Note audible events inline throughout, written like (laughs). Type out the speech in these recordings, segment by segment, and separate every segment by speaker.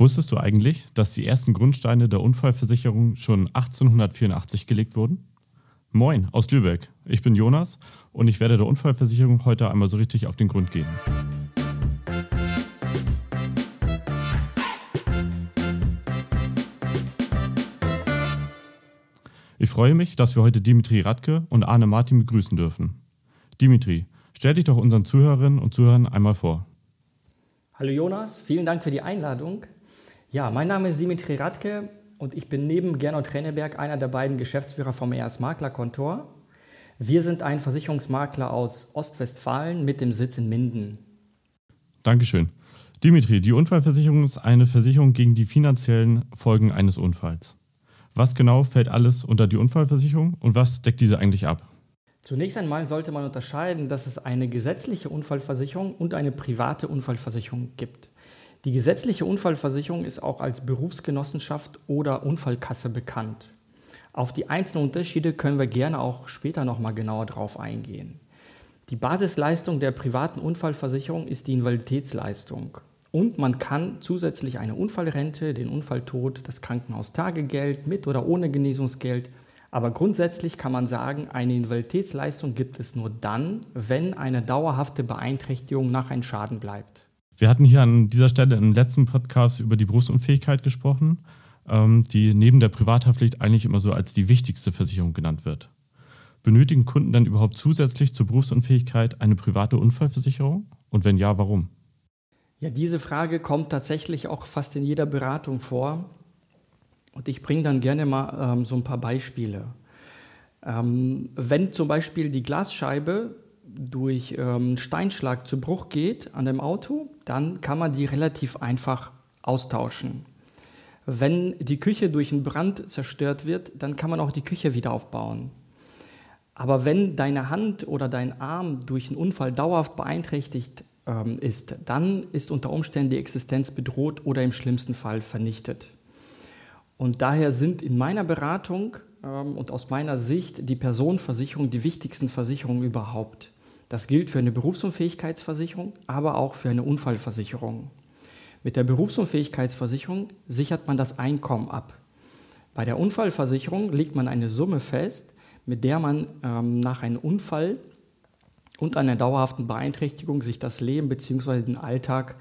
Speaker 1: Wusstest du eigentlich, dass die ersten Grundsteine der Unfallversicherung schon 1884 gelegt wurden? Moin aus Lübeck. Ich bin Jonas und ich werde der Unfallversicherung heute einmal so richtig auf den Grund gehen. Ich freue mich, dass wir heute Dimitri Radke und Arne Martin begrüßen dürfen. Dimitri, stell dich doch unseren Zuhörerinnen und Zuhörern einmal vor.
Speaker 2: Hallo Jonas, vielen Dank für die Einladung. Ja, mein Name ist Dimitri Radke und ich bin neben Gernot Renneberg einer der beiden Geschäftsführer vom ERS Maklerkontor. Wir sind ein Versicherungsmakler aus Ostwestfalen mit dem Sitz in Minden.
Speaker 1: Dankeschön. Dimitri, die Unfallversicherung ist eine Versicherung gegen die finanziellen Folgen eines Unfalls. Was genau fällt alles unter die Unfallversicherung und was deckt diese eigentlich ab?
Speaker 2: Zunächst einmal sollte man unterscheiden, dass es eine gesetzliche Unfallversicherung und eine private Unfallversicherung gibt. Die gesetzliche Unfallversicherung ist auch als Berufsgenossenschaft oder Unfallkasse bekannt. Auf die einzelnen Unterschiede können wir gerne auch später nochmal genauer drauf eingehen. Die Basisleistung der privaten Unfallversicherung ist die Invaliditätsleistung. Und man kann zusätzlich eine Unfallrente, den Unfalltod, das Krankenhaustagegeld mit oder ohne Genesungsgeld. Aber grundsätzlich kann man sagen, eine Invaliditätsleistung gibt es nur dann, wenn eine dauerhafte Beeinträchtigung nach einem Schaden bleibt.
Speaker 1: Wir hatten hier an dieser Stelle im letzten Podcast über die Berufsunfähigkeit gesprochen, ähm, die neben der Privathaftpflicht eigentlich immer so als die wichtigste Versicherung genannt wird. Benötigen Kunden dann überhaupt zusätzlich zur Berufsunfähigkeit eine private Unfallversicherung? Und wenn ja, warum?
Speaker 2: Ja, diese Frage kommt tatsächlich auch fast in jeder Beratung vor. Und ich bringe dann gerne mal ähm, so ein paar Beispiele. Ähm, wenn zum Beispiel die Glasscheibe durch ähm, Steinschlag zu Bruch geht an dem Auto, dann kann man die relativ einfach austauschen. Wenn die Küche durch einen Brand zerstört wird, dann kann man auch die Küche wieder aufbauen. Aber wenn deine Hand oder dein Arm durch einen Unfall dauerhaft beeinträchtigt ähm, ist, dann ist unter Umständen die Existenz bedroht oder im schlimmsten Fall vernichtet. Und daher sind in meiner Beratung ähm, und aus meiner Sicht die Personenversicherung die wichtigsten Versicherungen überhaupt. Das gilt für eine Berufsunfähigkeitsversicherung, aber auch für eine Unfallversicherung. Mit der Berufsunfähigkeitsversicherung sichert man das Einkommen ab. Bei der Unfallversicherung legt man eine Summe fest, mit der man ähm, nach einem Unfall und einer dauerhaften Beeinträchtigung sich das Leben bzw. den Alltag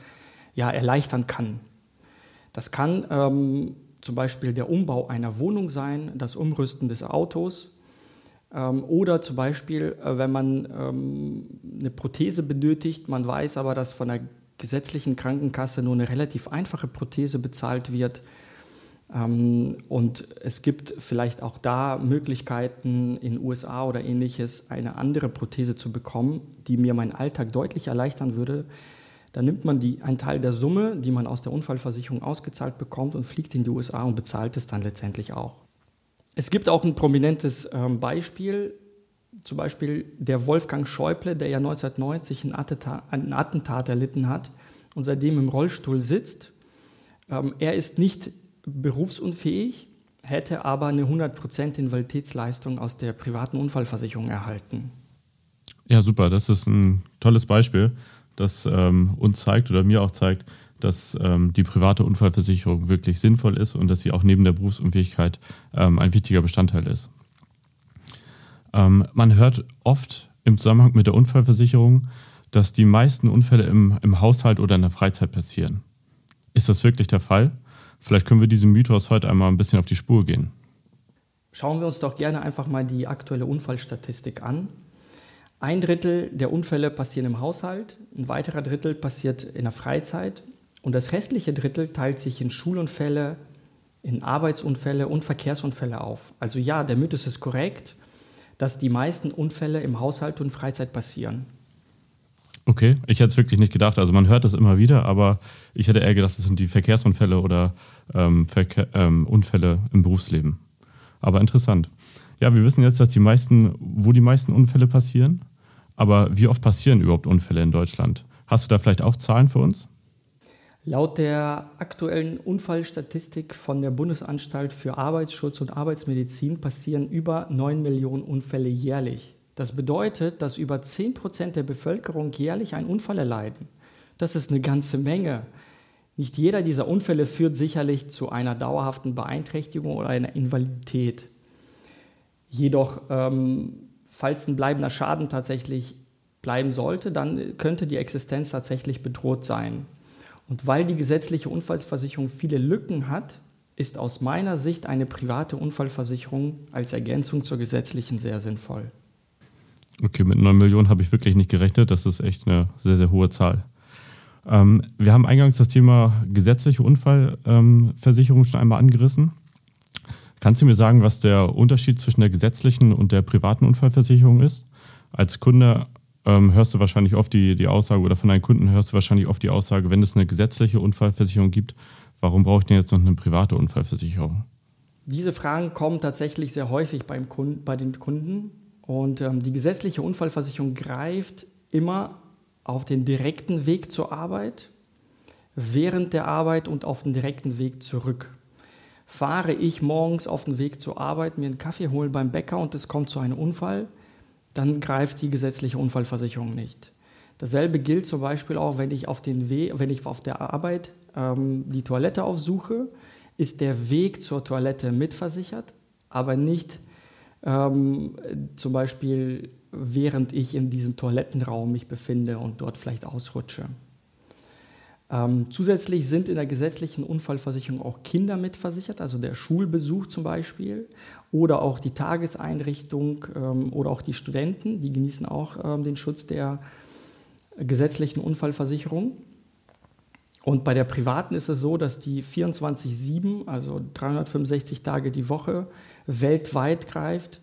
Speaker 2: ja, erleichtern kann. Das kann ähm, zum Beispiel der Umbau einer Wohnung sein, das Umrüsten des Autos, oder zum Beispiel, äh, wenn man ähm, eine Prothese benötigt, man weiß aber, dass von der gesetzlichen Krankenkasse nur eine relativ einfache Prothese bezahlt wird. Ähm, und es gibt vielleicht auch da Möglichkeiten in USA oder ähnliches, eine andere Prothese zu bekommen, die mir meinen Alltag deutlich erleichtern würde. Dann nimmt man die, einen Teil der Summe, die man aus der Unfallversicherung ausgezahlt bekommt, und fliegt in die USA und bezahlt es dann letztendlich auch. Es gibt auch ein prominentes ähm, Beispiel, zum Beispiel der Wolfgang Schäuble, der ja 1990 ein Attentat, ein Attentat erlitten hat und seitdem im Rollstuhl sitzt. Ähm, er ist nicht berufsunfähig, hätte aber eine 100% Invaliditätsleistung aus der privaten Unfallversicherung erhalten.
Speaker 1: Ja, super. Das ist ein tolles Beispiel, das ähm, uns zeigt oder mir auch zeigt, dass ähm, die private Unfallversicherung wirklich sinnvoll ist und dass sie auch neben der Berufsunfähigkeit ähm, ein wichtiger Bestandteil ist. Ähm, man hört oft im Zusammenhang mit der Unfallversicherung, dass die meisten Unfälle im, im Haushalt oder in der Freizeit passieren. Ist das wirklich der Fall? Vielleicht können wir diesem Mythos heute einmal ein bisschen auf die Spur gehen.
Speaker 2: Schauen wir uns doch gerne einfach mal die aktuelle Unfallstatistik an. Ein Drittel der Unfälle passieren im Haushalt, ein weiterer Drittel passiert in der Freizeit und das restliche Drittel teilt sich in Schulunfälle, in Arbeitsunfälle und Verkehrsunfälle auf. Also ja, der Mythos ist korrekt, dass die meisten Unfälle im Haushalt und Freizeit passieren.
Speaker 1: Okay, ich hätte es wirklich nicht gedacht. Also man hört das immer wieder, aber ich hätte eher gedacht, das sind die Verkehrsunfälle oder ähm, Verkehr, ähm, Unfälle im Berufsleben. Aber interessant. Ja, wir wissen jetzt, dass die meisten, wo die meisten Unfälle passieren. Aber wie oft passieren überhaupt Unfälle in Deutschland? Hast du da vielleicht auch Zahlen für uns?
Speaker 2: Laut der aktuellen Unfallstatistik von der Bundesanstalt für Arbeitsschutz und Arbeitsmedizin passieren über 9 Millionen Unfälle jährlich. Das bedeutet, dass über 10 Prozent der Bevölkerung jährlich einen Unfall erleiden. Das ist eine ganze Menge. Nicht jeder dieser Unfälle führt sicherlich zu einer dauerhaften Beeinträchtigung oder einer Invalidität. Jedoch, ähm, falls ein bleibender Schaden tatsächlich bleiben sollte, dann könnte die Existenz tatsächlich bedroht sein. Und weil die gesetzliche Unfallversicherung viele Lücken hat, ist aus meiner Sicht eine private Unfallversicherung als Ergänzung zur gesetzlichen sehr sinnvoll.
Speaker 1: Okay, mit 9 Millionen habe ich wirklich nicht gerechnet. Das ist echt eine sehr, sehr hohe Zahl. Ähm, wir haben eingangs das Thema gesetzliche Unfallversicherung ähm, schon einmal angerissen. Kannst du mir sagen, was der Unterschied zwischen der gesetzlichen und der privaten Unfallversicherung ist? Als Kunde ähm, hörst du wahrscheinlich oft die, die Aussage oder von deinen Kunden hörst du wahrscheinlich oft die Aussage, wenn es eine gesetzliche Unfallversicherung gibt, warum brauche ich denn jetzt noch eine private Unfallversicherung?
Speaker 2: Diese Fragen kommen tatsächlich sehr häufig beim Kunden, bei den Kunden. Und ähm, die gesetzliche Unfallversicherung greift immer auf den direkten Weg zur Arbeit, während der Arbeit und auf den direkten Weg zurück. Fahre ich morgens auf den Weg zur Arbeit, mir einen Kaffee holen beim Bäcker und es kommt zu einem Unfall, dann greift die gesetzliche Unfallversicherung nicht. Dasselbe gilt zum Beispiel auch, wenn ich auf, den We wenn ich auf der Arbeit ähm, die Toilette aufsuche, ist der Weg zur Toilette mitversichert, aber nicht ähm, zum Beispiel während ich in diesem Toilettenraum mich befinde und dort vielleicht ausrutsche. Ähm, zusätzlich sind in der gesetzlichen Unfallversicherung auch Kinder mitversichert, also der Schulbesuch zum Beispiel oder auch die Tageseinrichtung ähm, oder auch die Studenten, die genießen auch ähm, den Schutz der gesetzlichen Unfallversicherung. Und bei der privaten ist es so, dass die 24-7, also 365 Tage die Woche, weltweit greift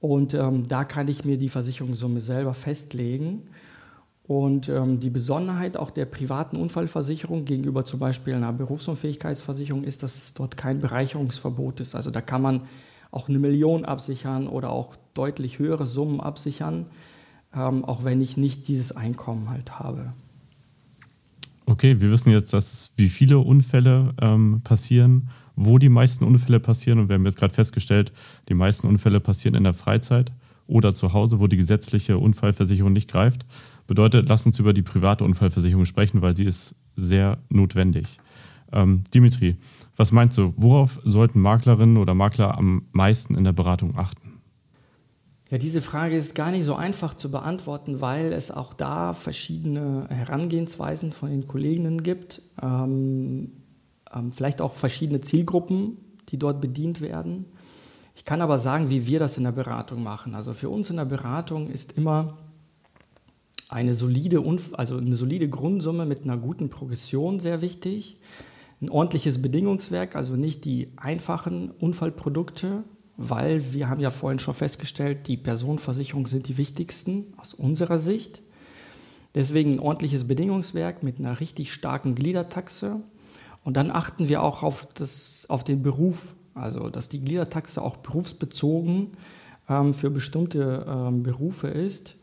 Speaker 2: und ähm, da kann ich mir die Versicherungssumme selber festlegen. Und ähm, die Besonderheit auch der privaten Unfallversicherung gegenüber zum Beispiel einer Berufsunfähigkeitsversicherung ist, dass es dort kein Bereicherungsverbot ist. Also da kann man auch eine Million absichern oder auch deutlich höhere Summen absichern, ähm, auch wenn ich nicht dieses Einkommen halt habe.
Speaker 1: Okay, wir wissen jetzt, dass wie viele Unfälle ähm, passieren wo die meisten Unfälle passieren. Und wir haben jetzt gerade festgestellt, die meisten Unfälle passieren in der Freizeit oder zu Hause, wo die gesetzliche Unfallversicherung nicht greift. Bedeutet, lass uns über die private Unfallversicherung sprechen, weil die ist sehr notwendig. Ähm, Dimitri, was meinst du, worauf sollten Maklerinnen oder Makler am meisten in der Beratung achten?
Speaker 2: Ja, diese Frage ist gar nicht so einfach zu beantworten, weil es auch da verschiedene Herangehensweisen von den Kolleginnen gibt. Ähm, ähm, vielleicht auch verschiedene Zielgruppen, die dort bedient werden. Ich kann aber sagen, wie wir das in der Beratung machen. Also für uns in der Beratung ist immer eine solide, also eine solide Grundsumme mit einer guten Progression sehr wichtig. Ein ordentliches Bedingungswerk, also nicht die einfachen Unfallprodukte, weil wir haben ja vorhin schon festgestellt, die Personenversicherungen sind die wichtigsten aus unserer Sicht. Deswegen ein ordentliches Bedingungswerk mit einer richtig starken Gliedertaxe, und dann achten wir auch auf, das, auf den Beruf, also dass die Gliedertaxe auch berufsbezogen ähm, für bestimmte ähm, Berufe ist.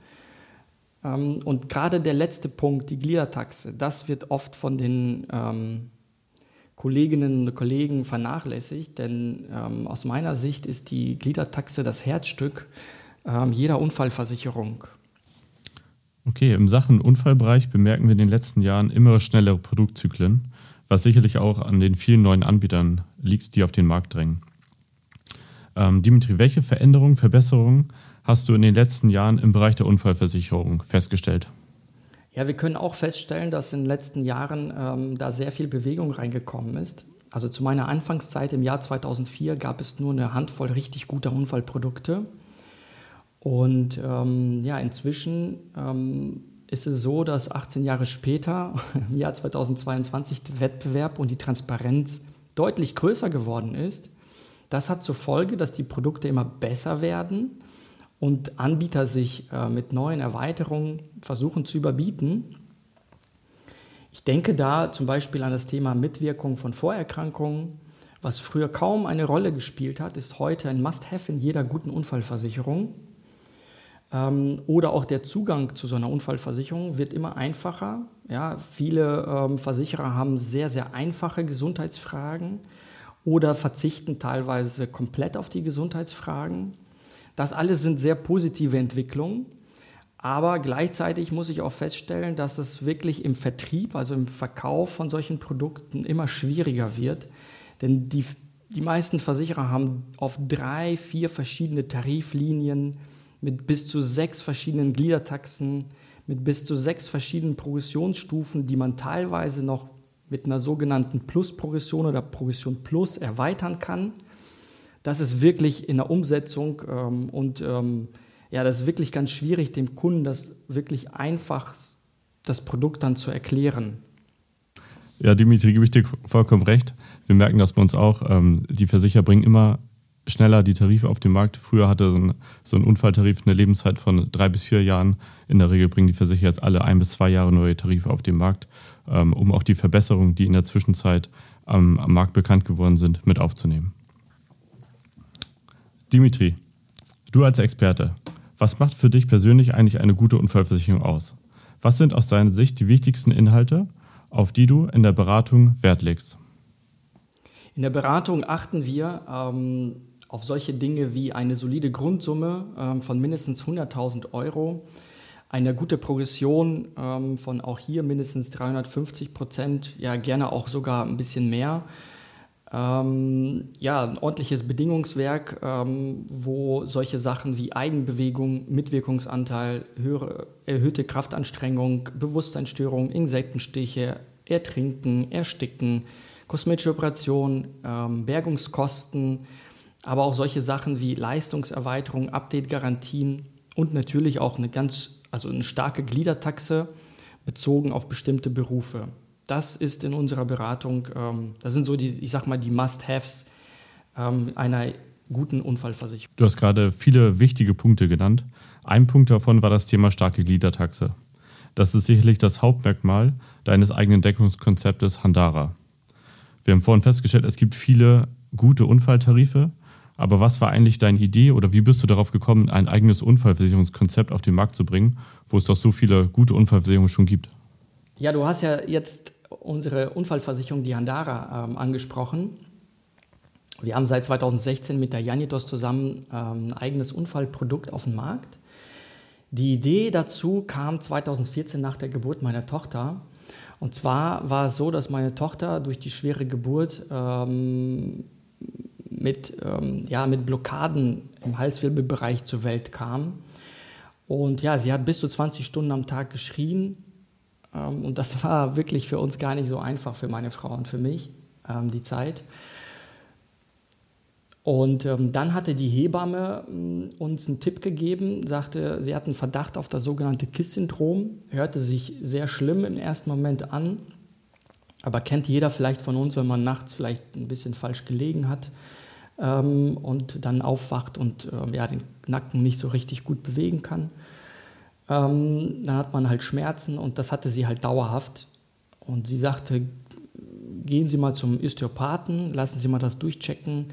Speaker 2: Ähm, und gerade der letzte Punkt, die Gliedertaxe, das wird oft von den ähm, Kolleginnen und Kollegen vernachlässigt, denn ähm, aus meiner Sicht ist die Gliedertaxe das Herzstück ähm, jeder Unfallversicherung.
Speaker 1: Okay, im Sachen Unfallbereich bemerken wir in den letzten Jahren immer schnellere Produktzyklen was sicherlich auch an den vielen neuen Anbietern liegt, die auf den Markt drängen. Ähm, Dimitri, welche Veränderungen, Verbesserungen hast du in den letzten Jahren im Bereich der Unfallversicherung festgestellt?
Speaker 2: Ja, wir können auch feststellen, dass in den letzten Jahren ähm, da sehr viel Bewegung reingekommen ist. Also zu meiner Anfangszeit im Jahr 2004 gab es nur eine Handvoll richtig guter Unfallprodukte. Und ähm, ja, inzwischen ähm, ist es so, dass 18 Jahre später, (laughs) im Jahr 2022, der Wettbewerb und die Transparenz deutlich größer geworden ist. Das hat zur Folge, dass die Produkte immer besser werden und Anbieter sich äh, mit neuen Erweiterungen versuchen zu überbieten. Ich denke da zum Beispiel an das Thema Mitwirkung von Vorerkrankungen. Was früher kaum eine Rolle gespielt hat, ist heute ein Must-Have in jeder guten Unfallversicherung. Ähm, oder auch der Zugang zu so einer Unfallversicherung wird immer einfacher. Ja, viele ähm, Versicherer haben sehr, sehr einfache Gesundheitsfragen oder verzichten teilweise komplett auf die Gesundheitsfragen. Das alles sind sehr positive Entwicklungen. Aber gleichzeitig muss ich auch feststellen, dass es wirklich im Vertrieb, also im Verkauf von solchen Produkten immer schwieriger wird. Denn die, die meisten Versicherer haben auf drei, vier verschiedene Tariflinien mit bis zu sechs verschiedenen Gliedertaxen, mit bis zu sechs verschiedenen Progressionsstufen, die man teilweise noch mit einer sogenannten Plus-Progression oder Progression Plus erweitern kann. Das ist wirklich in der Umsetzung ähm, und ähm, ja, das ist wirklich ganz schwierig, dem Kunden das wirklich einfach, das Produkt dann zu erklären.
Speaker 1: Ja, Dimitri, gebe ich dir vollkommen recht. Wir merken das bei uns auch. Ähm, die Versicherer bringen immer schneller die Tarife auf den Markt. Früher hatte so ein, so ein, Unfalltarif eine Lebenszeit von drei bis vier Jahren. In der Regel bringen die Versicherer jetzt alle ein bis zwei Jahre neue Tarife auf den Markt, ähm, um auch die Verbesserungen, die in der Zwischenzeit am, am Markt bekannt geworden sind, mit aufzunehmen. Dimitri, du als Experte, was macht für dich persönlich eigentlich eine gute Unfallversicherung aus? Was sind aus deiner Sicht die wichtigsten Inhalte, auf die du in der Beratung Wert legst?
Speaker 2: In der Beratung achten wir ähm, auf solche Dinge wie eine solide Grundsumme ähm, von mindestens 100.000 Euro, eine gute Progression ähm, von auch hier mindestens 350 Prozent, ja gerne auch sogar ein bisschen mehr. Ähm, ja, ein ordentliches Bedingungswerk, ähm, wo solche Sachen wie Eigenbewegung, Mitwirkungsanteil, höhere, erhöhte Kraftanstrengung, Bewusstseinsstörung, Insektenstiche, Ertrinken, Ersticken, kosmetische Operationen, ähm, Bergungskosten, aber auch solche Sachen wie Leistungserweiterung, Update-Garantien und natürlich auch eine ganz, also eine starke Gliedertaxe bezogen auf bestimmte Berufe. Das ist in unserer Beratung, ähm, das sind so die, ich sag mal, die Must-Haves ähm, einer guten Unfallversicherung.
Speaker 1: Du hast gerade viele wichtige Punkte genannt. Ein Punkt davon war das Thema starke Gliedertaxe. Das ist sicherlich das Hauptmerkmal deines eigenen Deckungskonzeptes Handara. Wir haben vorhin festgestellt, es gibt viele gute Unfalltarife, aber was war eigentlich deine Idee oder wie bist du darauf gekommen, ein eigenes Unfallversicherungskonzept auf den Markt zu bringen, wo es doch so viele gute Unfallversicherungen schon gibt?
Speaker 2: Ja, du hast ja jetzt unsere Unfallversicherung, die Handara, ähm, angesprochen. Wir haben seit 2016 mit der Janitos zusammen ähm, ein eigenes Unfallprodukt auf den Markt. Die Idee dazu kam 2014 nach der Geburt meiner Tochter. Und zwar war es so, dass meine Tochter durch die schwere Geburt ähm, mit, ähm, ja, mit Blockaden im Halswirbelbereich zur Welt kam. Und ja, sie hat bis zu 20 Stunden am Tag geschrien ähm, und das (laughs) war wirklich für uns gar nicht so einfach, für meine Frau und für mich, ähm, die Zeit. Und ähm, dann hatte die Hebamme uns einen Tipp gegeben, sagte, sie hat einen Verdacht auf das sogenannte KISS-Syndrom, hörte sich sehr schlimm im ersten Moment an, aber kennt jeder vielleicht von uns, wenn man nachts vielleicht ein bisschen falsch gelegen hat ähm, und dann aufwacht und ähm, ja, den Nacken nicht so richtig gut bewegen kann. Ähm, dann hat man halt Schmerzen und das hatte sie halt dauerhaft. Und sie sagte, gehen Sie mal zum Osteopathen, lassen Sie mal das durchchecken.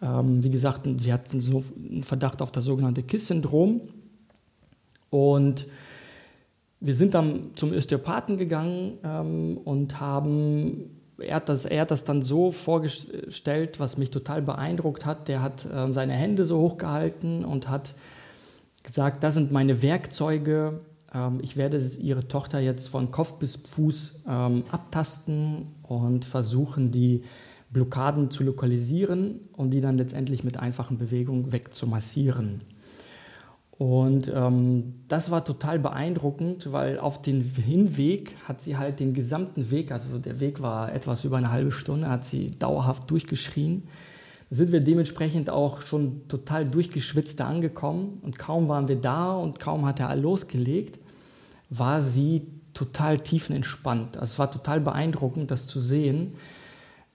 Speaker 2: Ähm, wie gesagt, sie hat einen Verdacht auf das sogenannte KISS-Syndrom. Und wir sind dann zum Osteopathen gegangen ähm, und haben, er hat, das, er hat das dann so vorgestellt, was mich total beeindruckt hat. Der hat äh, seine Hände so hochgehalten und hat gesagt, das sind meine Werkzeuge. Ähm, ich werde ihre Tochter jetzt von Kopf bis Fuß ähm, abtasten und versuchen, die Blockaden zu lokalisieren und die dann letztendlich mit einfachen Bewegungen wegzumassieren. Und ähm, das war total beeindruckend, weil auf den Hinweg hat sie halt den gesamten Weg, also der Weg war etwas über eine halbe Stunde, hat sie dauerhaft durchgeschrien sind wir dementsprechend auch schon total durchgeschwitzt da angekommen. Und kaum waren wir da und kaum hat er losgelegt, war sie total tiefenentspannt. Also es war total beeindruckend, das zu sehen.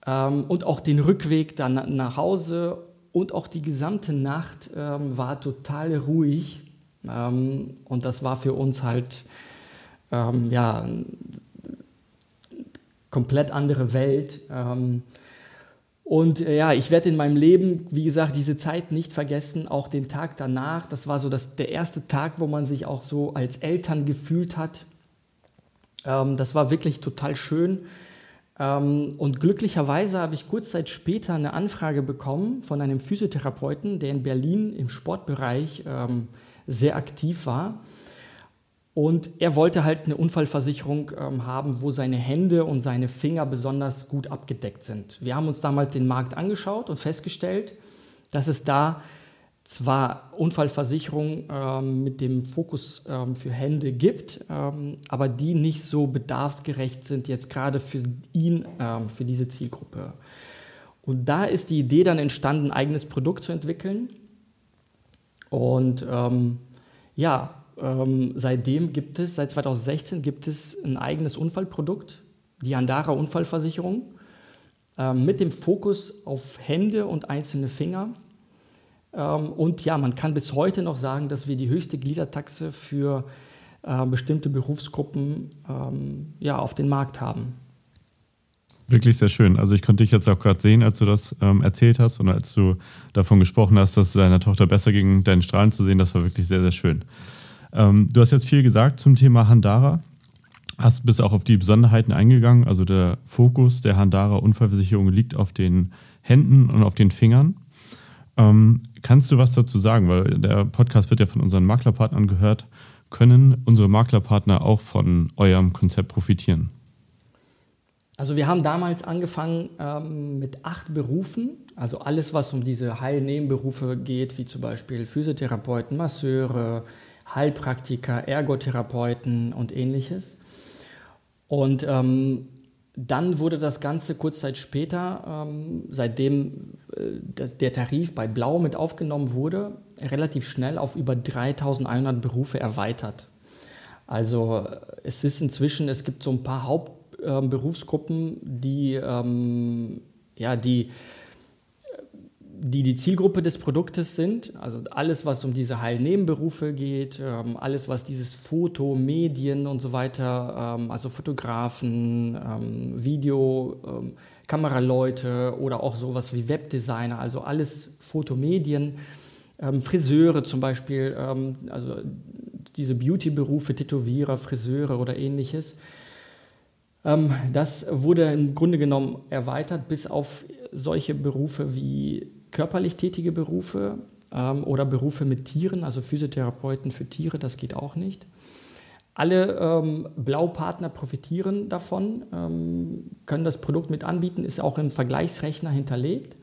Speaker 2: Ähm, und auch den Rückweg dann nach Hause und auch die gesamte Nacht ähm, war total ruhig. Ähm, und das war für uns halt ja, komplett andere Welt. Und äh, ja, ich werde in meinem Leben, wie gesagt, diese Zeit nicht vergessen, auch den Tag danach. Das war so das, der erste Tag, wo man sich auch so als Eltern gefühlt hat. Ähm, das war wirklich total schön. Ähm, und glücklicherweise habe ich kurz Zeit später eine Anfrage bekommen von einem Physiotherapeuten, der in Berlin im Sportbereich ähm, sehr aktiv war. Und er wollte halt eine Unfallversicherung ähm, haben, wo seine Hände und seine Finger besonders gut abgedeckt sind. Wir haben uns damals den Markt angeschaut und festgestellt, dass es da zwar Unfallversicherungen ähm, mit dem Fokus ähm, für Hände gibt, ähm, aber die nicht so bedarfsgerecht sind jetzt gerade für ihn, ähm, für diese Zielgruppe. Und da ist die Idee dann entstanden, ein eigenes Produkt zu entwickeln. Und ähm, ja, ähm, seitdem gibt es, seit 2016 gibt es ein eigenes Unfallprodukt, die Andara Unfallversicherung, mit dem Fokus auf Hände und einzelne Finger. Ähm, und ja, man kann bis heute noch sagen, dass wir die höchste Gliedertaxe für äh, bestimmte Berufsgruppen ähm, ja, auf den Markt haben.
Speaker 1: Wirklich sehr schön. Also ich konnte dich jetzt auch gerade sehen, als du das ähm, erzählt hast und als du davon gesprochen hast, dass es deiner Tochter besser ging, deinen Strahlen zu sehen. Das war wirklich sehr, sehr schön. Ähm, du hast jetzt viel gesagt zum Thema Handara. Hast bist auch auf die Besonderheiten eingegangen. Also der Fokus der Handara Unfallversicherung liegt auf den Händen und auf den Fingern. Ähm, kannst du was dazu sagen? Weil der Podcast wird ja von unseren Maklerpartnern gehört. Können unsere Maklerpartner auch von eurem Konzept profitieren?
Speaker 2: Also wir haben damals angefangen ähm, mit acht Berufen, also alles, was um diese Heilnebenberufe geht, wie zum Beispiel Physiotherapeuten, Masseure, Heilpraktiker, Ergotherapeuten und ähnliches. Und ähm, dann wurde das Ganze kurz Zeit später, ähm, seitdem äh, der Tarif bei Blau mit aufgenommen wurde, relativ schnell auf über 3100 Berufe erweitert. Also es ist inzwischen, es gibt so ein paar Hauptberufsgruppen, äh, die, ähm, ja, die die die Zielgruppe des Produktes sind. Also alles, was um diese Heilnebenberufe geht, ähm, alles, was dieses Foto, Medien und so weiter, ähm, also Fotografen, ähm, Video, ähm, Kameraleute oder auch sowas wie Webdesigner, also alles Fotomedien, ähm, Friseure zum Beispiel, ähm, also diese Beauty-Berufe, Tätowierer, Friseure oder ähnliches. das wurde im Grunde genommen erweitert bis auf solche Berufe wie körperlich tätige Berufe ähm, oder Berufe mit Tieren, also Physiotherapeuten für Tiere, das geht auch nicht. Alle ähm, Blaupartner profitieren davon, ähm, können das Produkt mit anbieten, ist auch im Vergleichsrechner hinterlegt.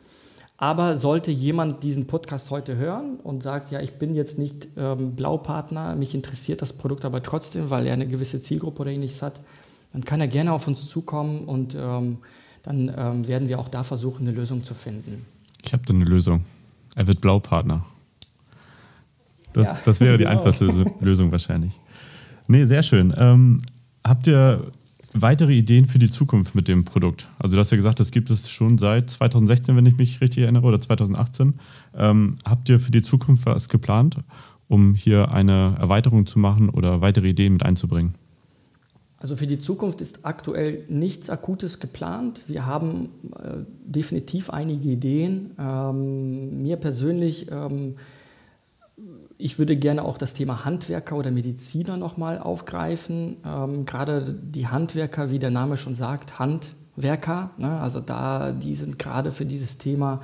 Speaker 2: Aber sollte jemand diesen Podcast heute hören und sagt, ja, ich bin jetzt nicht ähm, Blaupartner, mich interessiert das Produkt aber trotzdem, weil er eine gewisse Zielgruppe oder ähnliches hat, dann kann er gerne auf uns zukommen und ähm, dann ähm, werden wir auch da versuchen, eine Lösung zu finden.
Speaker 1: Ich habe da eine Lösung. Er wird Blaupartner. Das, ja, das wäre die genau. einfachste (laughs) Lösung wahrscheinlich. Nee, sehr schön. Ähm, habt ihr weitere Ideen für die Zukunft mit dem Produkt? Also du hast ja gesagt, das gibt es schon seit 2016, wenn ich mich richtig erinnere, oder 2018. Ähm, habt ihr für die Zukunft was geplant, um hier eine Erweiterung zu machen oder weitere Ideen mit einzubringen?
Speaker 2: Also für die Zukunft ist aktuell nichts Akutes geplant. Wir haben äh, definitiv einige Ideen. Ähm, mir persönlich, ähm, ich würde gerne auch das Thema Handwerker oder Mediziner nochmal aufgreifen. Ähm, gerade die Handwerker, wie der Name schon sagt, Handwerker, ne? also da, die sind gerade für dieses Thema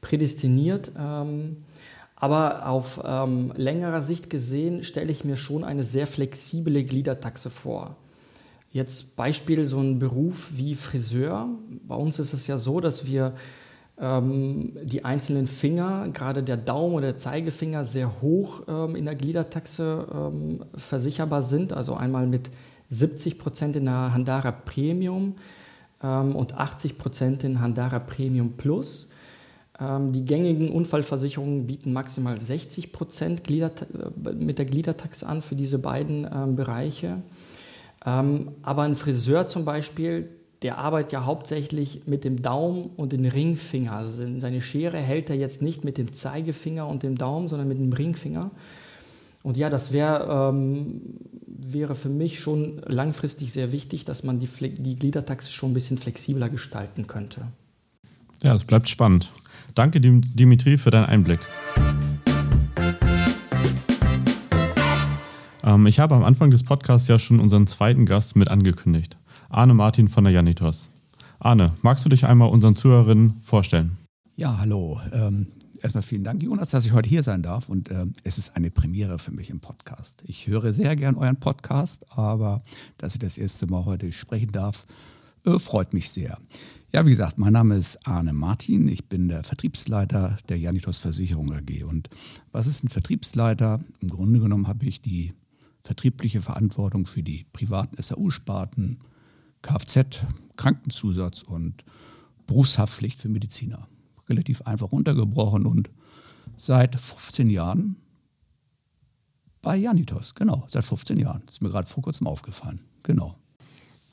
Speaker 2: prädestiniert. Ähm, aber auf ähm, längerer Sicht gesehen stelle ich mir schon eine sehr flexible Gliedertaxe vor. Jetzt Beispiel so ein Beruf wie Friseur. Bei uns ist es ja so, dass wir ähm, die einzelnen Finger, gerade der Daumen oder der Zeigefinger, sehr hoch ähm, in der Gliedertaxe ähm, versicherbar sind. Also einmal mit 70 Prozent in der Handara Premium ähm, und 80 Prozent in Handara Premium Plus. Ähm, die gängigen Unfallversicherungen bieten maximal 60 Prozent äh, mit der Gliedertaxe an für diese beiden ähm, Bereiche. Ähm, aber ein Friseur zum Beispiel, der arbeitet ja hauptsächlich mit dem Daumen und dem Ringfinger. Also seine Schere hält er jetzt nicht mit dem Zeigefinger und dem Daumen, sondern mit dem Ringfinger. Und ja, das wär, ähm, wäre für mich schon langfristig sehr wichtig, dass man die, die Gliedertaxe schon ein bisschen flexibler gestalten könnte.
Speaker 1: Ja, es bleibt spannend. Danke, Dimitri, für deinen Einblick. Ähm, ich habe am Anfang des Podcasts ja schon unseren zweiten Gast mit angekündigt. Arne Martin von der Janitos. Arne, magst du dich einmal unseren Zuhörerinnen vorstellen?
Speaker 3: Ja, hallo. Ähm, erstmal vielen Dank, Jonas, dass ich heute hier sein darf. Und äh, es ist eine Premiere für mich im Podcast. Ich höre sehr gern euren Podcast, aber dass ich das erste Mal heute sprechen darf, äh, freut mich sehr. Ja, wie gesagt, mein Name ist Arne Martin. Ich bin der Vertriebsleiter der Janitos Versicherung AG. Und was ist ein Vertriebsleiter? Im Grunde genommen habe ich die vertriebliche Verantwortung für die privaten SAU-Sparten, Kfz, Krankenzusatz und Berufshaftpflicht für Mediziner. Relativ einfach runtergebrochen und seit 15 Jahren bei Janitos, genau, seit 15 Jahren. Das ist mir gerade vor kurzem aufgefallen. Genau.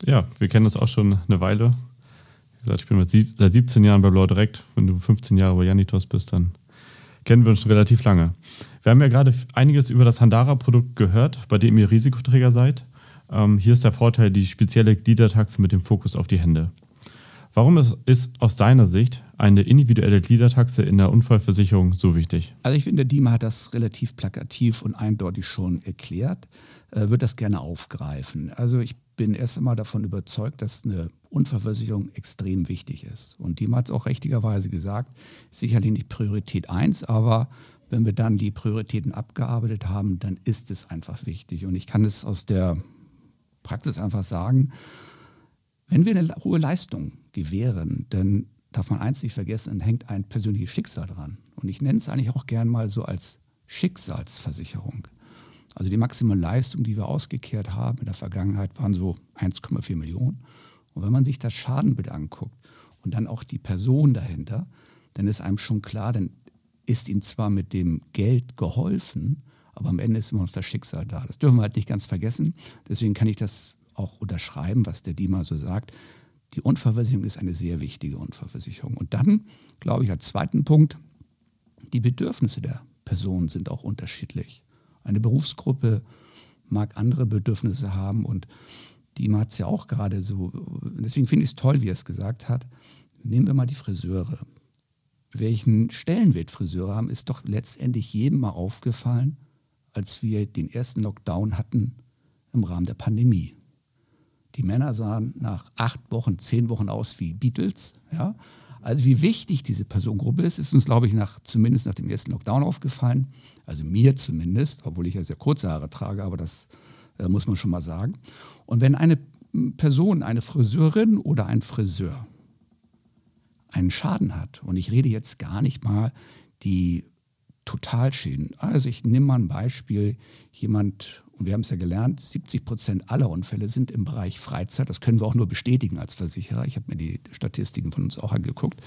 Speaker 1: Ja, wir kennen uns auch schon eine Weile. Wie gesagt, ich bin sieb seit 17 Jahren bei Blau Direkt. Wenn du 15 Jahre bei Janitos bist, dann kennen wir uns schon relativ lange. Wir haben ja gerade einiges über das Handara-Produkt gehört, bei dem ihr Risikoträger seid. Ähm, hier ist der Vorteil die spezielle Gliedertaxe mit dem Fokus auf die Hände. Warum ist, ist aus deiner Sicht eine individuelle Gliedertaxe in der Unfallversicherung so wichtig?
Speaker 3: Also ich finde, Dima hat das relativ plakativ und eindeutig schon erklärt, äh, würde das gerne aufgreifen. Also ich bin erst einmal davon überzeugt, dass eine Unfallversicherung extrem wichtig ist. Und Dima hat es auch richtigerweise gesagt, sicherlich nicht Priorität 1, aber wenn wir dann die Prioritäten abgearbeitet haben, dann ist es einfach wichtig. Und ich kann es aus der Praxis einfach sagen, wenn wir eine hohe Leistung gewähren, dann darf man eins nicht vergessen, dann hängt ein persönliches Schicksal dran. Und ich nenne es eigentlich auch gern mal so als Schicksalsversicherung. Also die maximale Leistung, die wir ausgekehrt haben in der Vergangenheit, waren so 1,4 Millionen. Und wenn man sich das Schadenbild anguckt und dann auch die Person dahinter, dann ist einem schon klar, dann ist ihm zwar mit dem Geld geholfen, aber am Ende ist immer noch das Schicksal da. Das dürfen wir halt nicht ganz vergessen. Deswegen kann ich das auch unterschreiben, was der Dima so sagt. Die Unfallversicherung ist eine sehr wichtige Unfallversicherung. Und dann, glaube ich, als zweiten Punkt, die Bedürfnisse der Personen sind auch unterschiedlich. Eine Berufsgruppe mag andere Bedürfnisse haben und Dima hat es ja auch gerade so, deswegen finde ich es toll, wie er es gesagt hat. Nehmen wir mal die Friseure. Welchen Stellenwert Friseure haben, ist doch letztendlich jedem mal aufgefallen, als wir den ersten Lockdown hatten im Rahmen der Pandemie. Die Männer sahen nach acht Wochen, zehn Wochen aus wie Beatles. Ja? Also wie wichtig diese Personengruppe ist, ist uns, glaube ich, nach, zumindest nach dem ersten Lockdown aufgefallen. Also mir zumindest, obwohl ich ja sehr kurze Haare trage, aber das äh, muss man schon mal sagen. Und wenn eine Person, eine Friseurin oder ein Friseur einen Schaden hat, und ich rede jetzt gar nicht mal die Totalschäden. Also ich nehme mal ein Beispiel, jemand und wir haben es ja gelernt, 70 Prozent aller Unfälle sind im Bereich Freizeit. Das können wir auch nur bestätigen als Versicherer. Ich habe mir die Statistiken von uns auch angeguckt.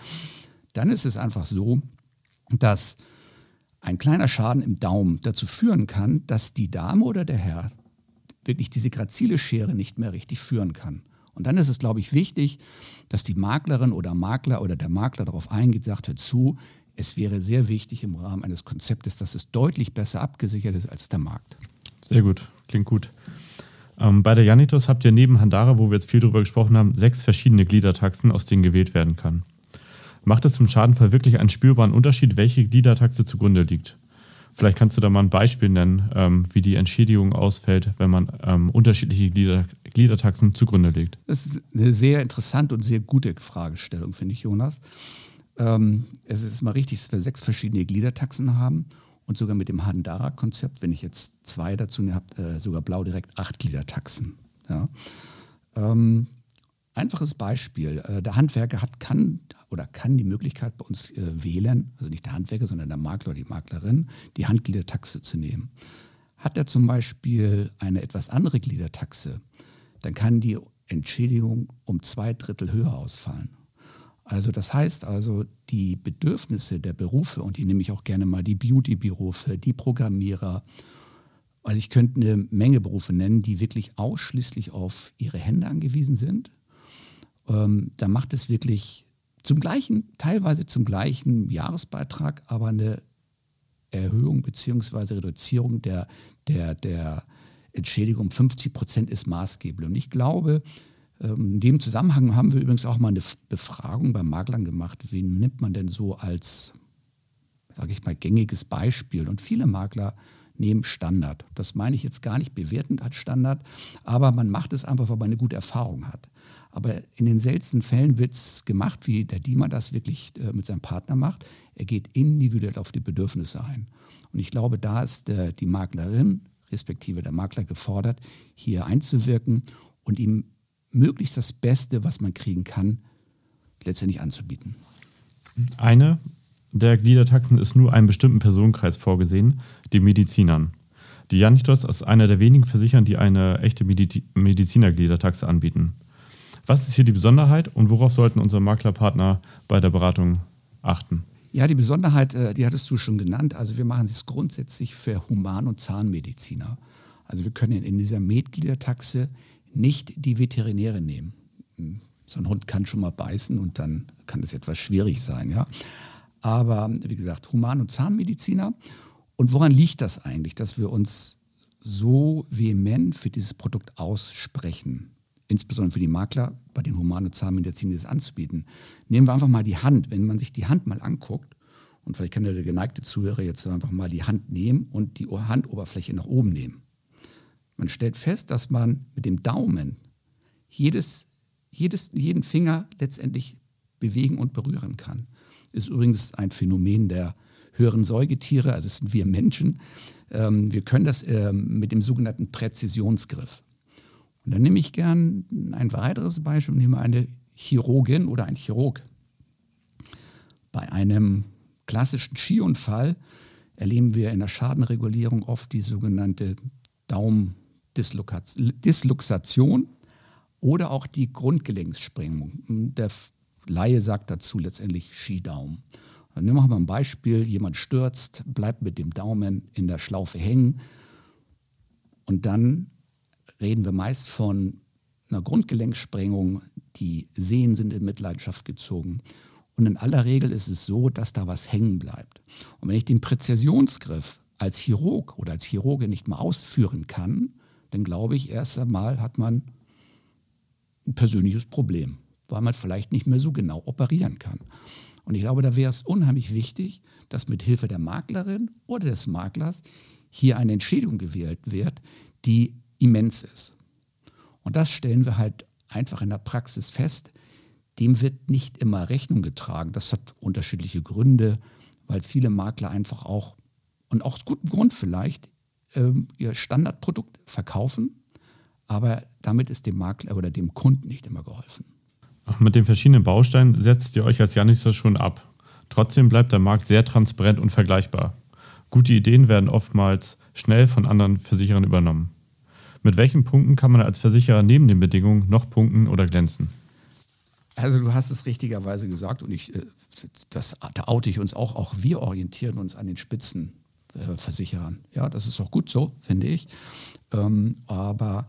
Speaker 3: Dann ist es einfach so, dass ein kleiner Schaden im Daumen dazu führen kann, dass die Dame oder der Herr wirklich diese grazile Schere nicht mehr richtig führen kann. Und dann ist es, glaube ich, wichtig, dass die Maklerin oder Makler oder der Makler darauf eingeht, sagt, hör zu, es wäre sehr wichtig im Rahmen eines Konzeptes, dass es deutlich besser abgesichert ist als der Markt.
Speaker 1: Sehr gut, klingt gut. Ähm, bei der Janitos habt ihr neben Handara, wo wir jetzt viel drüber gesprochen haben, sechs verschiedene Gliedertaxen, aus denen gewählt werden kann. Macht es im Schadenfall wirklich einen spürbaren Unterschied, welche Gliedertaxe zugrunde liegt? Vielleicht kannst du da mal ein Beispiel nennen, ähm, wie die Entschädigung ausfällt, wenn man ähm, unterschiedliche Glieder, Gliedertaxen zugrunde legt.
Speaker 3: Das ist eine sehr interessante und sehr gute Fragestellung, finde ich, Jonas. Ähm, es ist mal richtig, dass wir sechs verschiedene Gliedertaxen haben und sogar mit dem Handara-Konzept, wenn ich jetzt zwei dazu habe, äh, sogar blau direkt acht Gliedertaxen. Ja. Ähm, einfaches Beispiel. Äh, der Handwerker hat, kann oder kann die Möglichkeit bei uns äh, wählen, also nicht der Handwerker, sondern der Makler oder die Maklerin, die Handgliedertaxe zu nehmen. Hat er zum Beispiel eine etwas andere Gliedertaxe, dann kann die Entschädigung um zwei Drittel höher ausfallen. Also das heißt also, die Bedürfnisse der Berufe, und die nehme ich auch gerne mal die Beauty-Berufe, die Programmierer, also ich könnte eine Menge Berufe nennen, die wirklich ausschließlich auf ihre Hände angewiesen sind. Ähm, da macht es wirklich zum gleichen, teilweise zum gleichen Jahresbeitrag, aber eine Erhöhung bzw. Reduzierung der, der, der Entschädigung um 50 Prozent ist maßgeblich. Und ich glaube, in dem Zusammenhang haben wir übrigens auch mal eine Befragung bei Maklern gemacht. Wen nimmt man denn so als, sage ich mal, gängiges Beispiel? Und viele Makler nehmen Standard. Das meine ich jetzt gar nicht bewertend als Standard, aber man macht es einfach, weil man eine gute Erfahrung hat. Aber in den seltensten Fällen wird es gemacht, wie der Dima das wirklich äh, mit seinem Partner macht. Er geht individuell auf die Bedürfnisse ein. Und ich glaube, da ist äh, die Maklerin, respektive der Makler, gefordert, hier einzuwirken und ihm möglichst das Beste, was man kriegen kann, letztendlich anzubieten.
Speaker 1: Eine der Gliedertaxen ist nur einem bestimmten Personenkreis vorgesehen, den Medizinern. Die Janitos ist einer der wenigen Versichern, die eine echte Medizinergliedertaxe anbieten. Was ist hier die Besonderheit und worauf sollten unsere Maklerpartner bei der Beratung achten?
Speaker 3: Ja, die Besonderheit, äh, die hattest du schon genannt. Also wir machen es grundsätzlich für Human- und Zahnmediziner. Also wir können in dieser Medgliedertaxe nicht die Veterinäre nehmen. Hm, so ein Hund kann schon mal beißen und dann kann es etwas schwierig sein. Ja? Aber wie gesagt, Human- und Zahnmediziner. Und woran liegt das eigentlich, dass wir uns so vehement für dieses Produkt aussprechen? Insbesondere für die Makler, bei den Human- und Zahnmedizin das anzubieten. Nehmen wir einfach mal die Hand. Wenn man sich die Hand mal anguckt, und vielleicht kann der geneigte Zuhörer jetzt einfach mal die Hand nehmen und die Handoberfläche nach oben nehmen. Man stellt fest, dass man mit dem Daumen jedes, jedes, jeden Finger letztendlich bewegen und berühren kann. Ist übrigens ein Phänomen der höheren Säugetiere, also sind wir Menschen. Ähm, wir können das ähm, mit dem sogenannten Präzisionsgriff. Und dann nehme ich gern ein weiteres Beispiel nehme eine Chirurgin oder ein Chirurg. Bei einem klassischen Skiunfall erleben wir in der Schadenregulierung oft die sogenannte Daumen-Disluxation oder auch die Grundgelenkssprengung. Der Laie sagt dazu letztendlich Skidaumen. Dann nehmen wir ein Beispiel, jemand stürzt, bleibt mit dem Daumen in der Schlaufe hängen und dann reden wir meist von einer Grundgelenksprengung, die Sehnen sind in Mitleidenschaft gezogen. Und in aller Regel ist es so, dass da was hängen bleibt. Und wenn ich den Präzisionsgriff als Chirurg oder als Chirurge nicht mal ausführen kann, dann glaube ich, erst einmal hat man ein persönliches Problem, weil man vielleicht nicht mehr so genau operieren kann. Und ich glaube, da wäre es unheimlich wichtig, dass mit Hilfe der Maklerin oder des Maklers hier eine Entschädigung gewählt wird, die immens ist. Und das stellen wir halt einfach in der Praxis fest. Dem wird nicht immer Rechnung getragen. Das hat unterschiedliche Gründe, weil viele Makler einfach auch, und auch aus gutem Grund vielleicht, ähm, ihr Standardprodukt verkaufen, aber damit ist dem Makler oder dem Kunden nicht immer geholfen.
Speaker 1: Mit den verschiedenen Bausteinen setzt ihr euch als Janisser schon ab. Trotzdem bleibt der Markt sehr transparent und vergleichbar. Gute Ideen werden oftmals schnell von anderen Versicherern übernommen. Mit welchen Punkten kann man als Versicherer neben den Bedingungen noch punkten oder glänzen?
Speaker 3: Also du hast es richtigerweise gesagt und ich, äh, das, da oute ich uns auch. Auch wir orientieren uns an den Spitzenversicherern. Ja, das ist auch gut so, finde ich. Ähm, aber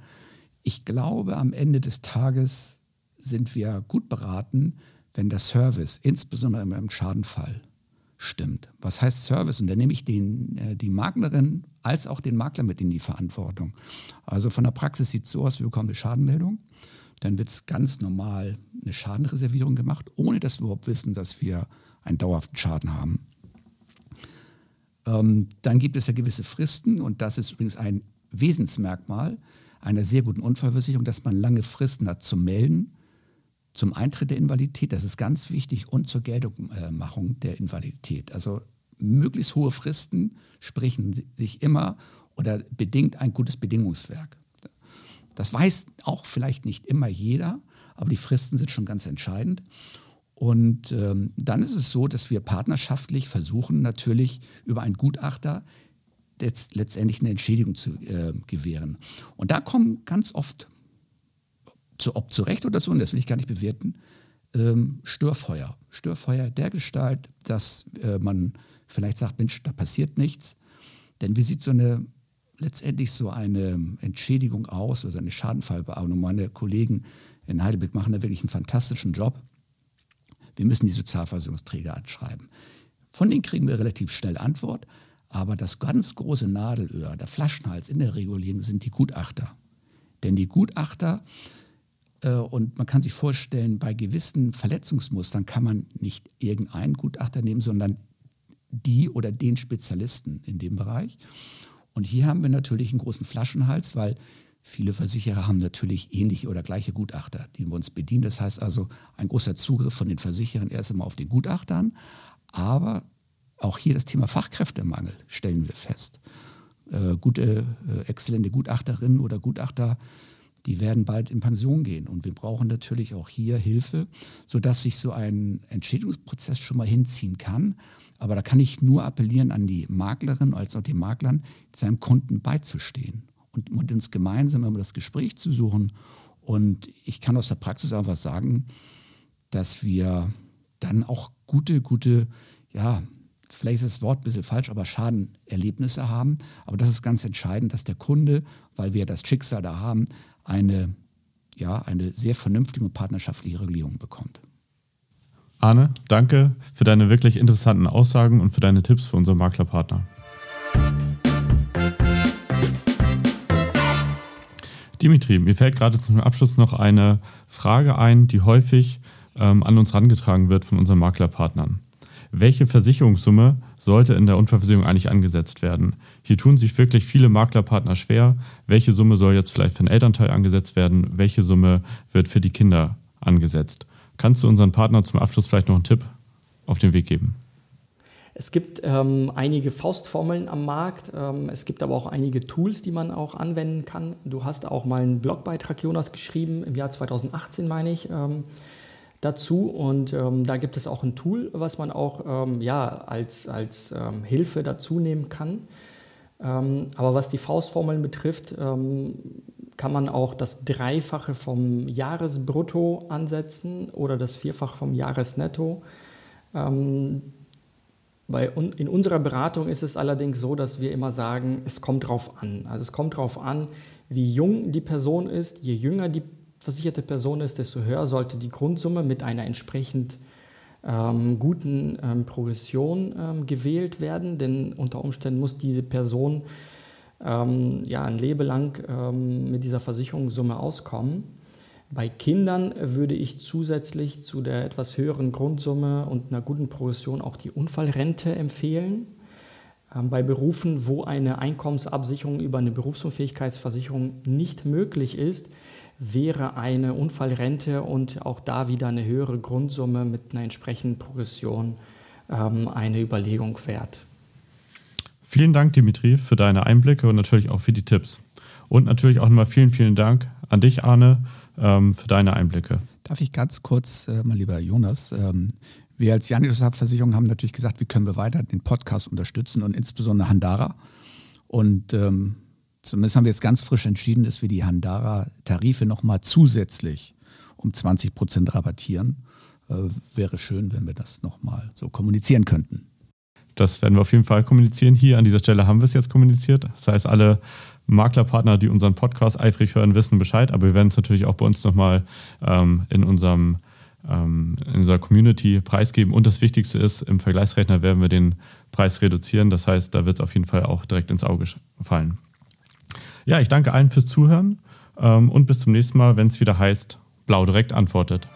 Speaker 3: ich glaube, am Ende des Tages sind wir gut beraten, wenn der Service, insbesondere im Schadenfall, stimmt. Was heißt Service? Und da nehme ich den, äh, die Maklerin als auch den Makler mit in die Verantwortung. Also von der Praxis sieht es so aus, wir bekommen eine Schadenmeldung. Dann wird es ganz normal eine Schadenreservierung gemacht, ohne dass wir überhaupt wissen, dass wir einen dauerhaften Schaden haben. Ähm, dann gibt es ja gewisse Fristen und das ist übrigens ein Wesensmerkmal einer sehr guten Unfallversicherung, dass man lange Fristen hat zum Melden zum Eintritt der Invalidität, das ist ganz wichtig, und zur Geltungmachung der Invalidität. Also möglichst hohe Fristen sprechen sich immer oder bedingt ein gutes Bedingungswerk. Das weiß auch vielleicht nicht immer jeder, aber die Fristen sind schon ganz entscheidend. Und ähm, dann ist es so, dass wir partnerschaftlich versuchen, natürlich über einen Gutachter letztendlich eine Entschädigung zu äh, gewähren. Und da kommen ganz oft zu, ob zu Recht oder zu Unrecht, das will ich gar nicht bewerten, ähm, Störfeuer. Störfeuer der Gestalt, dass äh, man vielleicht sagt, Mensch, da passiert nichts. Denn wie sieht so eine letztendlich so eine Entschädigung aus oder eine Schadenfallbearbeitung? Meine Kollegen in Heidelberg machen da wirklich einen fantastischen Job. Wir müssen die Sozialversicherungsträger anschreiben. Von denen kriegen wir relativ schnell Antwort. Aber das ganz große Nadelöhr, der Flaschenhals in der Regulierung sind die Gutachter. Denn die Gutachter äh, und man kann sich vorstellen, bei gewissen Verletzungsmustern kann man nicht irgendeinen Gutachter nehmen, sondern die oder den Spezialisten in dem Bereich. Und hier haben wir natürlich einen großen Flaschenhals, weil Viele Versicherer haben natürlich ähnliche oder gleiche Gutachter, die wir uns bedienen. Das heißt also, ein großer Zugriff von den Versicherern erst einmal auf den Gutachtern. Aber auch hier das Thema Fachkräftemangel stellen wir fest. Äh, gute, äh, exzellente Gutachterinnen oder Gutachter, die werden bald in Pension gehen. Und wir brauchen natürlich auch hier Hilfe, sodass sich so ein Entschädigungsprozess schon mal hinziehen kann. Aber da kann ich nur appellieren an die Maklerin als auch den Maklern, seinem Kunden beizustehen und uns gemeinsam immer das Gespräch zu suchen. Und ich kann aus der Praxis einfach sagen, dass wir dann auch gute, gute, ja, vielleicht ist das Wort ein bisschen falsch, aber Schadenerlebnisse haben. Aber das ist ganz entscheidend, dass der Kunde, weil wir das Schicksal da haben, eine, ja, eine sehr vernünftige und partnerschaftliche Regulierung bekommt.
Speaker 1: Arne, danke für deine wirklich interessanten Aussagen und für deine Tipps für unsere Maklerpartner. Dimitri, mir fällt gerade zum Abschluss noch eine Frage ein, die häufig ähm, an uns herangetragen wird von unseren Maklerpartnern. Welche Versicherungssumme sollte in der Unfallversicherung eigentlich angesetzt werden? Hier tun sich wirklich viele Maklerpartner schwer. Welche Summe soll jetzt vielleicht für den Elternteil angesetzt werden? Welche Summe wird für die Kinder angesetzt? Kannst du unseren Partnern zum Abschluss vielleicht noch einen Tipp auf den Weg geben?
Speaker 2: Es gibt ähm, einige Faustformeln am Markt. Ähm, es gibt aber auch einige Tools, die man auch anwenden kann. Du hast auch mal einen Blogbeitrag, Jonas, geschrieben, im Jahr 2018 meine ich, ähm, dazu. Und ähm, da gibt es auch ein Tool, was man auch ähm, ja, als, als ähm, Hilfe dazu nehmen kann. aber was die Faustformeln betrifft, kann man auch das Dreifache vom Jahresbrutto ansetzen oder das Vierfache vom Jahresnetto. Bei, in unserer Beratung ist es allerdings so, dass wir immer sagen, es kommt darauf an. Also es kommt darauf an, wie jung die Person ist. Je jünger die versicherte Person ist, desto höher sollte die Grundsumme mit einer entsprechend ähm, guten ähm, Progression ähm, gewählt werden. Denn unter Umständen muss diese Person ähm, ja, ein Leben lang ähm, mit dieser Versicherungssumme auskommen. Bei Kindern würde ich zusätzlich zu der etwas höheren Grundsumme und einer guten Progression auch die Unfallrente empfehlen. Ähm, bei Berufen, wo eine Einkommensabsicherung über eine Berufsunfähigkeitsversicherung nicht möglich ist, wäre eine Unfallrente und auch da wieder eine höhere Grundsumme mit einer entsprechenden Progression ähm, eine Überlegung wert.
Speaker 1: Vielen Dank, Dimitri, für deine Einblicke und natürlich auch für die Tipps. Und natürlich auch nochmal vielen, vielen Dank an dich, Arne, ähm, für deine Einblicke.
Speaker 3: Darf ich ganz kurz, äh, mein lieber Jonas, ähm, wir als Janitus-Versicherung haben natürlich gesagt, wie können wir weiter den Podcast unterstützen und insbesondere Handara. Und ähm, zumindest haben wir jetzt ganz frisch entschieden, dass wir die Handara-Tarife nochmal zusätzlich um 20 Prozent rabattieren. Äh, wäre schön, wenn wir das nochmal so kommunizieren könnten.
Speaker 1: Das werden wir auf jeden Fall kommunizieren. Hier an dieser Stelle haben wir es jetzt kommuniziert. Das heißt, alle Maklerpartner, die unseren Podcast eifrig hören, wissen Bescheid. Aber wir werden es natürlich auch bei uns nochmal ähm, in unserem ähm, in unserer Community preisgeben. Und das Wichtigste ist, im Vergleichsrechner werden wir den Preis reduzieren. Das heißt, da wird es auf jeden Fall auch direkt ins Auge fallen. Ja, ich danke allen fürs Zuhören ähm, und bis zum nächsten Mal, wenn es wieder heißt, Blau direkt antwortet.